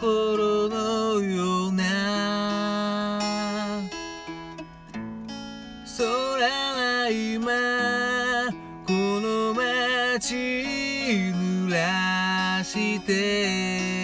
心のような空は今この街濡らして。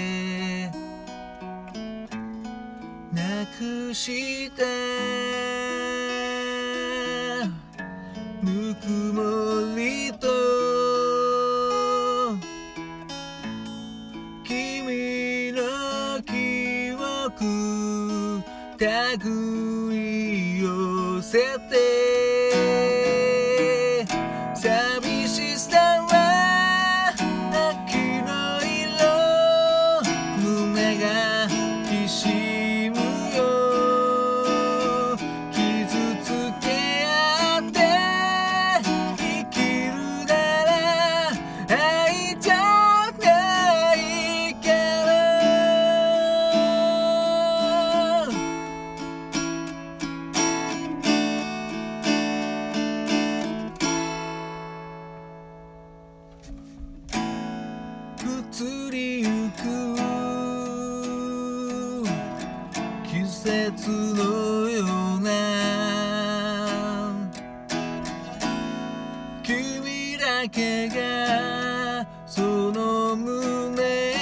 けがその胸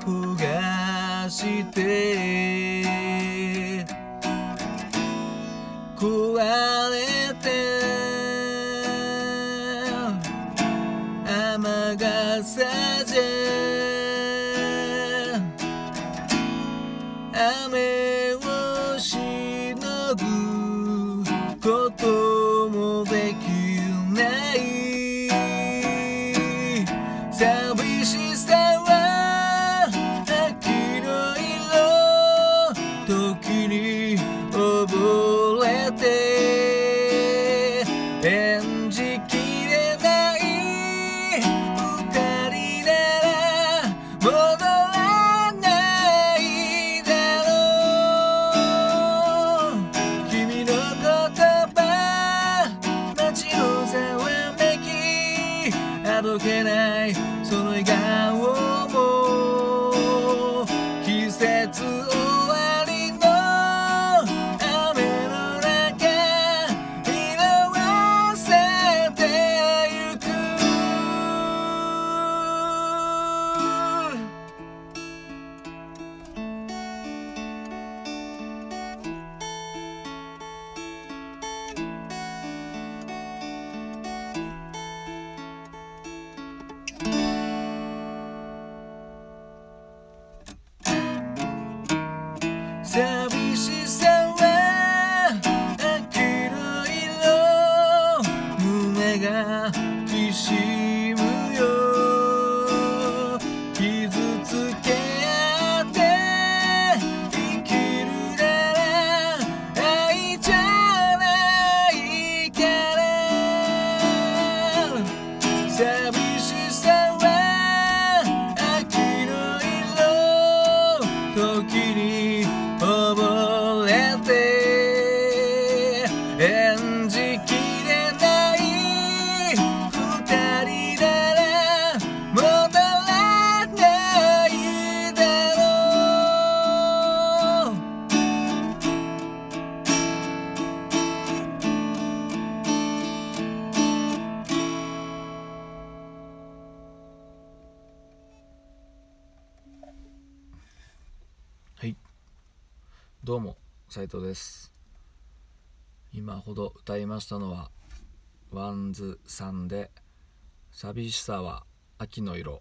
焦がして壊れて雨傘じゃどうも斉藤です。今ほど歌いましたのは WANDSさんで「寂しさは秋の色」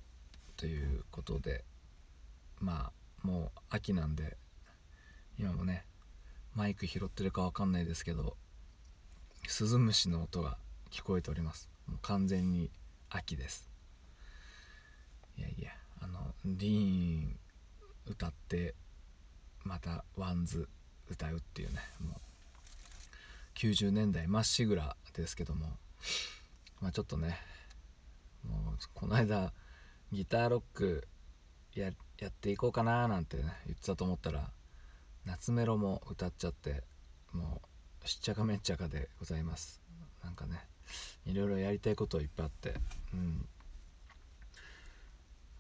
ということでまあもう秋なんで今もねマイク拾ってるかわかんないですけどスズムシの音が聞こえております。もう完全に秋です。いやいやあの DEEN 歌ってまた WANDS 歌うっていうねもう。90年代まっしぐらですけども。まあちょっとねもうこの間ギターロックややっていこうかななんてね言ってたと思ったら夏メロも歌っちゃってもうしっちゃかめっちゃかでございます。なんかねいろいろやりたいこといっぱいあってうん。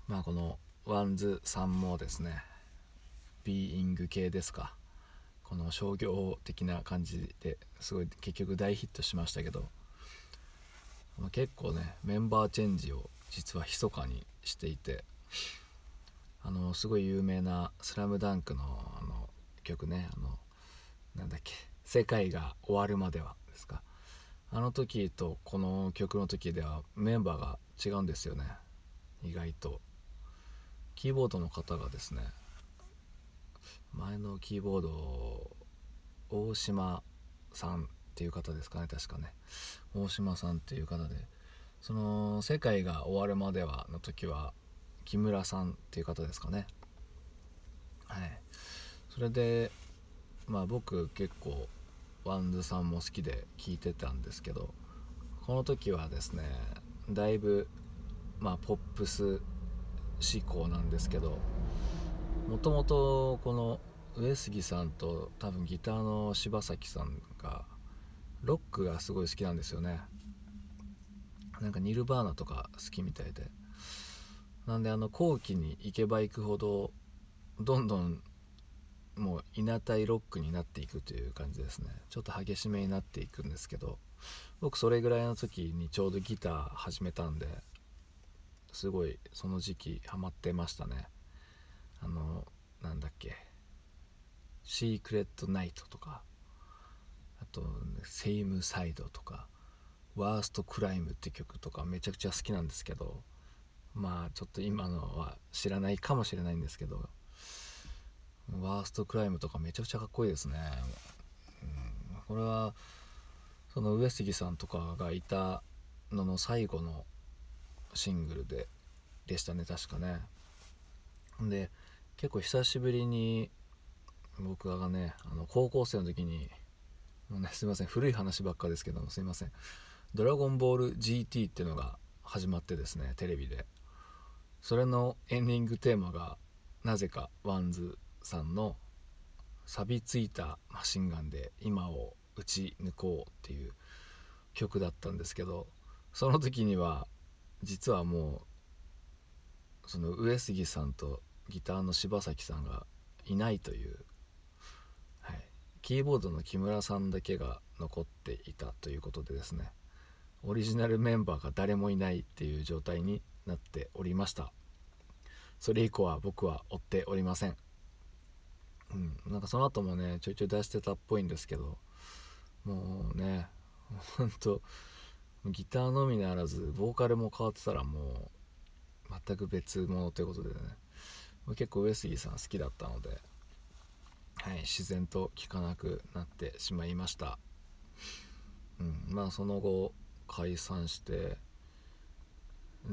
まあこの WANDSさんもですねビーイング系ですか？この商業的な感じですごい結局大ヒットしましたけど、結構ねメンバーチェンジを実は密かにしていて。あのすごい有名な「スラムダンクのあの曲ねあのなんだっけ「世界が終わるまでは」ですか。あの時とこの曲の時ではメンバーが違うんですよね。意外と。キーボードの方がですね前のキーボード大島さんっていう方ですかね確かね。大島さんっていう方でその「世界が終わるまでは」の時は木村さんっていう方ですかね。はい。それでまあ僕結構 WANDSさんも好きで聞いてたんですけどこの時はですねだいぶまあポップス志向なんですけどもともとこの上杉さんと多分ギターの柴崎さんがロックがすごい好きなんですよね。なんか Nirvana とか好きみたいで。なんであの後期に行けば行くほどどんどんもう稲いロックになっていくという感じですね。ちょっと激しめになっていくんですけど僕それぐらいの時にちょうどギター始めたんですごいその時期ハマってましたね。あのなんだっけ「シークレット・ナイト」とか。あと「セイム・サイド」とか「ワースト・クライム」って曲とか。めちゃくちゃ好きなんですけど。まあちょっと今のは知らないかもしれないんですけど。ワーストクライムとか。めちゃくちゃかっこいいですね、うん、これはその上杉さんとかがいたのの最後のシングルででしたね確かね。で結構久しぶりに僕がねあの高校生の時にねすいません古い話ばっかですけどもすいません「ドラゴンボール GT」っていうのが始まってですねテレビで。それのエンディングテーマがなぜか WANDSさんの錆びついたマシンガンで今を撃ち抜こうっていう曲だったんですけどその時には実はもうその上杉さんとギターの柴崎さんがいないという、はい、キーボードの木村さんだけが残っていたということでですねオリジナルメンバーが誰もいないっていう状態になっておりました。それ以降は僕は追っておりません。うんなんかその後もねちょいちょい出してたっぽいんですけどもうねほんとギターのみならずボーカルも変わってたらもう全く別物ということでね。結構上杉さん好きだったので、はい、自然と聴かなくなってしまいました、うん、まあその後解散して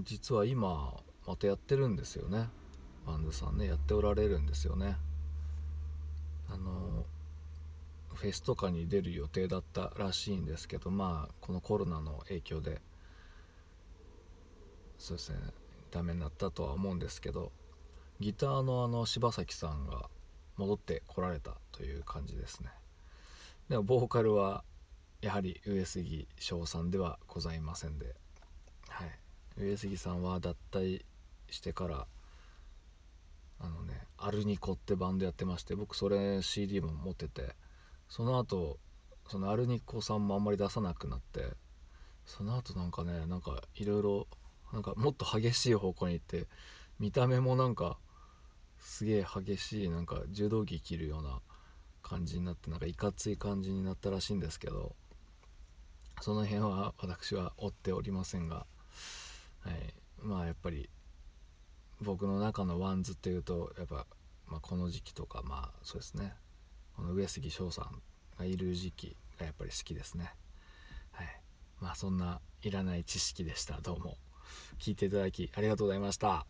実は今またやってるんですよね。バンドさんねやっておられるんですよね。あのフェスとかに出る予定だったらしいんですけどまあこのコロナの影響でそうですねダメになったとは思うんですけどギターのあの柴崎さんが戻ってこられたという感じですね。でもボーカルはやはり上杉翔さんではございませんで、はい、上杉さんは脱退してからあのねアルニコってバンドやってまして僕それ CD も持っててその後そのアルニコさんもあんまり出さなくなってその後なんかねなんかいろいろなんかもっと激しい方向に行って見た目もなんかすげえ激しいなんか柔道着着るような感じになってなんかいかつい感じになったらしいんですけどその辺は私は追っておりませんが、はい、まあやっぱり僕の中の WANDS っていうとやっぱ、まあ、この時期とかまあそうですね。この上杉昇さんがいる時期がやっぱり好きですね。はい。まあそんないらない知識でした。どうも。聞いていただきありがとうございました。